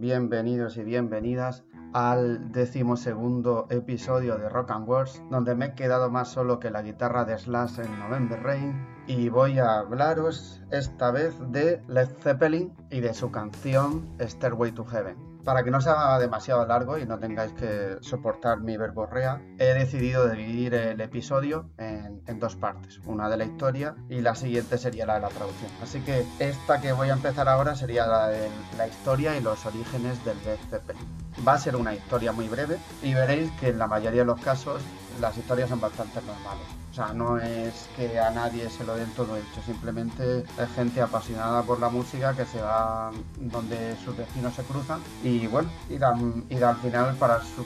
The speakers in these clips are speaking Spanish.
bienvenidos y bienvenidas al decimosegundo episodio de Rock and Wars, donde me he quedado más solo que la guitarra de Slash en November Rain y voy a hablaros esta vez de Led Zeppelin y de su canción Stairway to Heaven. Para que no sea demasiado largo y no tengáis que soportar mi verborrea, he decidido dividir el episodio en, dos partes, una de la historia y la siguiente sería la de la traducción. Así que esta que voy a empezar ahora sería la de la historia y los orígenes del Zeppelin. Va a ser una historia muy breve y veréis que en la mayoría de los casos las historias son bastante normales. O sea, no es que a nadie se lo den todo hecho, simplemente es gente apasionada por la música que se va donde sus vecinos se cruzan y bueno, y dan, y al final,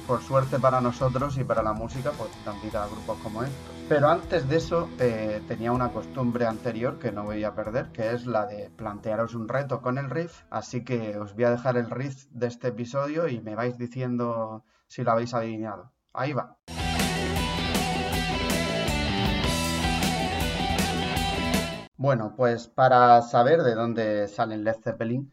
por suerte para nosotros y para la música, pues dan vida a grupos como estos. Pero antes de eso eh, tenía una costumbre anterior que no voy a perder, que es la de plantearos un reto con el riff, así que os voy a dejar el riff de este episodio y me vais diciendo si lo habéis adivinado. Ahí va. Bueno, pues para saber de dónde salen Led Zeppelin,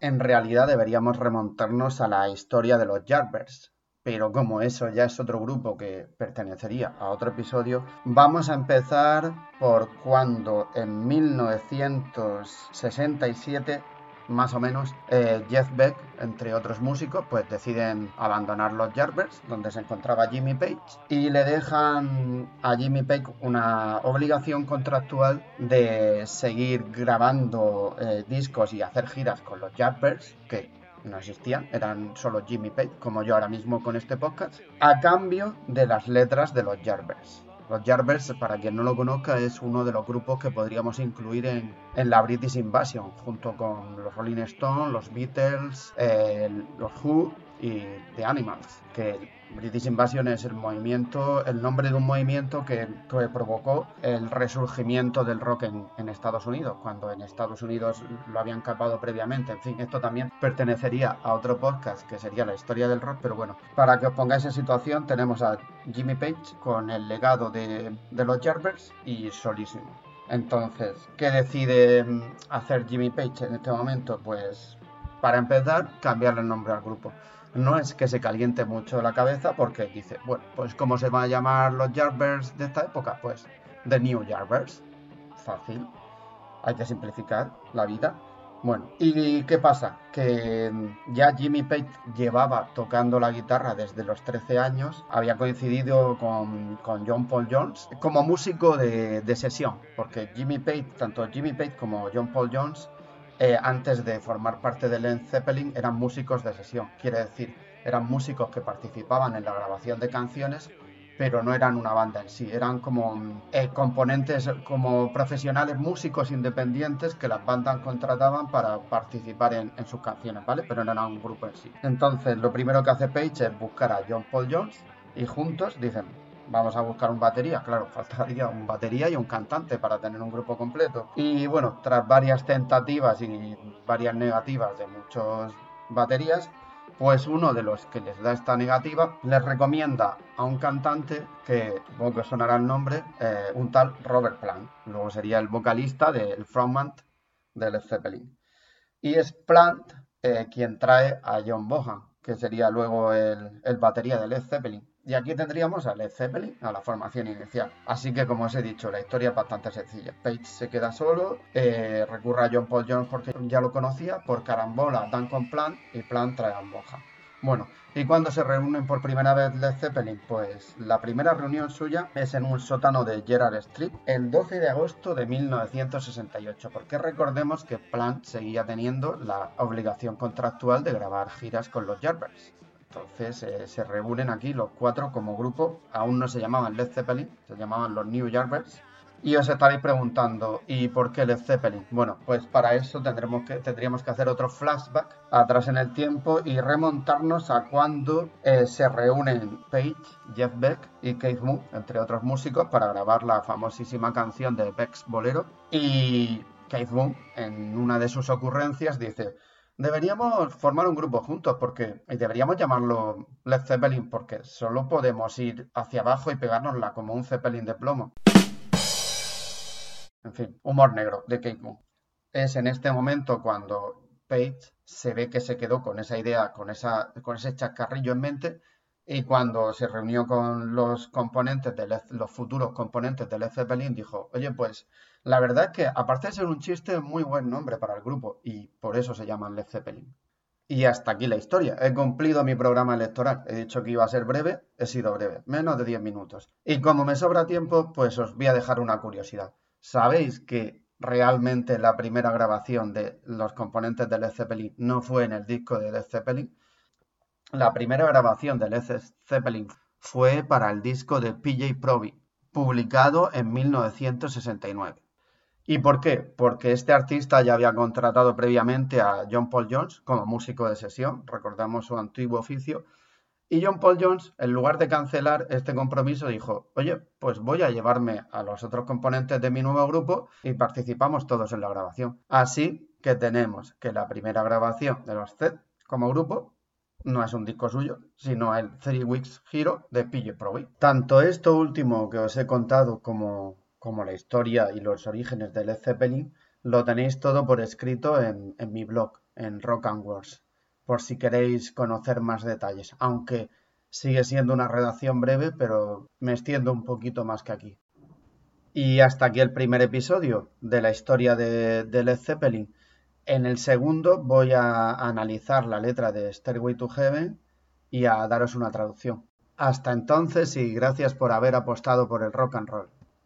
en realidad deberíamos remontarnos a la historia de los Yardbirds. Pero como eso ya es otro grupo que pertenecería a otro episodio, vamos a empezar por cuando en 1967 más o menos, eh, Jeff Beck, entre otros músicos, pues deciden abandonar los Yardbirds, donde se encontraba Jimmy Page, y le dejan a Jimmy Page una obligación contractual de seguir grabando eh, discos y hacer giras con los Yardbirds, que no existían, eran solo Jimmy Page, como yo ahora mismo con este podcast, a cambio de las letras de los Yardbirds. Los Yardbirds, para quien no lo conozca, es uno de los grupos que podríamos incluir en, la British Invasion, junto con los Rolling Stones, los Beatles, los Who y The Animals, que British Invasion es el movimiento, el nombre de un movimiento que, provocó el resurgimiento del rock en, Estados Unidos, cuando en Estados Unidos lo habían capado previamente. En fin, esto también pertenecería a otro podcast que sería la historia del rock, pero bueno, para que os pongáis en situación, tenemos a Jimmy Page con el legado de, los Yardbirds y solísimo. Entonces, ¿qué decide mm, hacer Jimmy Page en este momento? Pues, para empezar, cambiarle el nombre al grupo no es que se caliente mucho la cabeza porque dice, bueno, pues ¿cómo se van a llamar los Yardbirds de esta época? Pues The New Yardbirds. Fácil. Hay que simplificar la vida. Bueno, ¿y qué pasa? Que ya Jimmy Page llevaba tocando la guitarra desde los 13 años, había coincidido con, John Paul Jones como músico de, de, sesión, porque Jimmy Page, tanto Jimmy Page como John Paul Jones, eh, antes de formar parte de Led Zeppelin eran músicos de sesión, quiere decir, eran músicos que participaban en la grabación de canciones, pero no eran una banda en sí, eran como eh, componentes, como profesionales músicos independientes que las bandas contrataban para participar en, en sus canciones, ¿vale? Pero no eran un grupo en sí. Entonces, lo primero que hace Page es buscar a John Paul Jones y juntos dicen, vamos a buscar un batería, claro, faltaría un batería y un cantante para tener un grupo completo. Y bueno, tras varias tentativas y varias negativas de muchos baterías, pues uno de los que les da esta negativa les recomienda a un cantante que supongo que sonará el nombre, eh, un tal Robert Plant. Luego sería el vocalista del frontman de Led Zeppelin. Y es Plant eh, quien trae a John Bohan, que sería luego el, el batería de Led Zeppelin. Y aquí tendríamos a Led Zeppelin, a la formación inicial. Así que, como os he dicho, la historia es bastante sencilla. Page se queda solo, eh, recurre a John Paul Jones porque ya lo conocía, por carambola dan con Plan y Plan trae a Boja. Bueno, ¿y cuando se reúnen por primera vez Led Zeppelin? Pues la primera reunión suya es en un sótano de Gerard Street el 12 de agosto de 1968, porque recordemos que Plant seguía teniendo la obligación contractual de grabar giras con los Yardbirds. Entonces eh, se reúnen aquí los cuatro como grupo, aún no se llamaban Led Zeppelin, se llamaban los New Yardbirds. Y os estaréis preguntando, ¿y por qué Led Zeppelin? Bueno, pues para eso tendremos que, tendríamos que hacer otro flashback atrás en el tiempo y remontarnos a cuando eh, se reúnen Page, Jeff Beck y Keith Moon, entre otros músicos, para grabar la famosísima canción de Beck's Bolero. Y Keith Moon, en una de sus ocurrencias, dice, Deberíamos formar un grupo juntos porque y deberíamos llamarlo Led Zeppelin porque solo podemos ir hacia abajo y pegárnosla como un Zeppelin de plomo. En fin, humor negro de Kate. Es en este momento cuando Page se ve que se quedó con esa idea, con, esa, con ese chascarrillo en mente y cuando se reunió con los componentes de los futuros componentes de Led Zeppelin dijo, oye, pues la verdad es que aparte de ser un chiste, muy buen nombre para el grupo y por eso se llaman Led Zeppelin. Y hasta aquí la historia. He cumplido mi programa electoral. He dicho que iba a ser breve, he sido breve, menos de 10 minutos. Y como me sobra tiempo, pues os voy a dejar una curiosidad. ¿Sabéis que realmente la primera grabación de los componentes de Led Zeppelin no fue en el disco de Led Zeppelin? La primera grabación de Led Zeppelin fue para el disco de PJ Proby, publicado en 1969. ¿Y por qué? Porque este artista ya había contratado previamente a John Paul Jones como músico de sesión, recordamos su antiguo oficio, y John Paul Jones, en lugar de cancelar este compromiso, dijo, oye, pues voy a llevarme a los otros componentes de mi nuevo grupo y participamos todos en la grabación. Así que tenemos que la primera grabación de los Z como grupo no es un disco suyo, sino el Three Weeks Hero de PJ Proby. Tanto esto último que os he contado como como la historia y los orígenes de Led Zeppelin, lo tenéis todo por escrito en, mi blog, en Rock and Wars, por si queréis conocer más detalles, aunque sigue siendo una redacción breve, pero me extiendo un poquito más que aquí. Y hasta aquí el primer episodio de la historia de, de Led Zeppelin. En el segundo voy a analizar la letra de Stairway to Heaven y a daros una traducción. Hasta entonces y gracias por haber apostado por el rock and roll.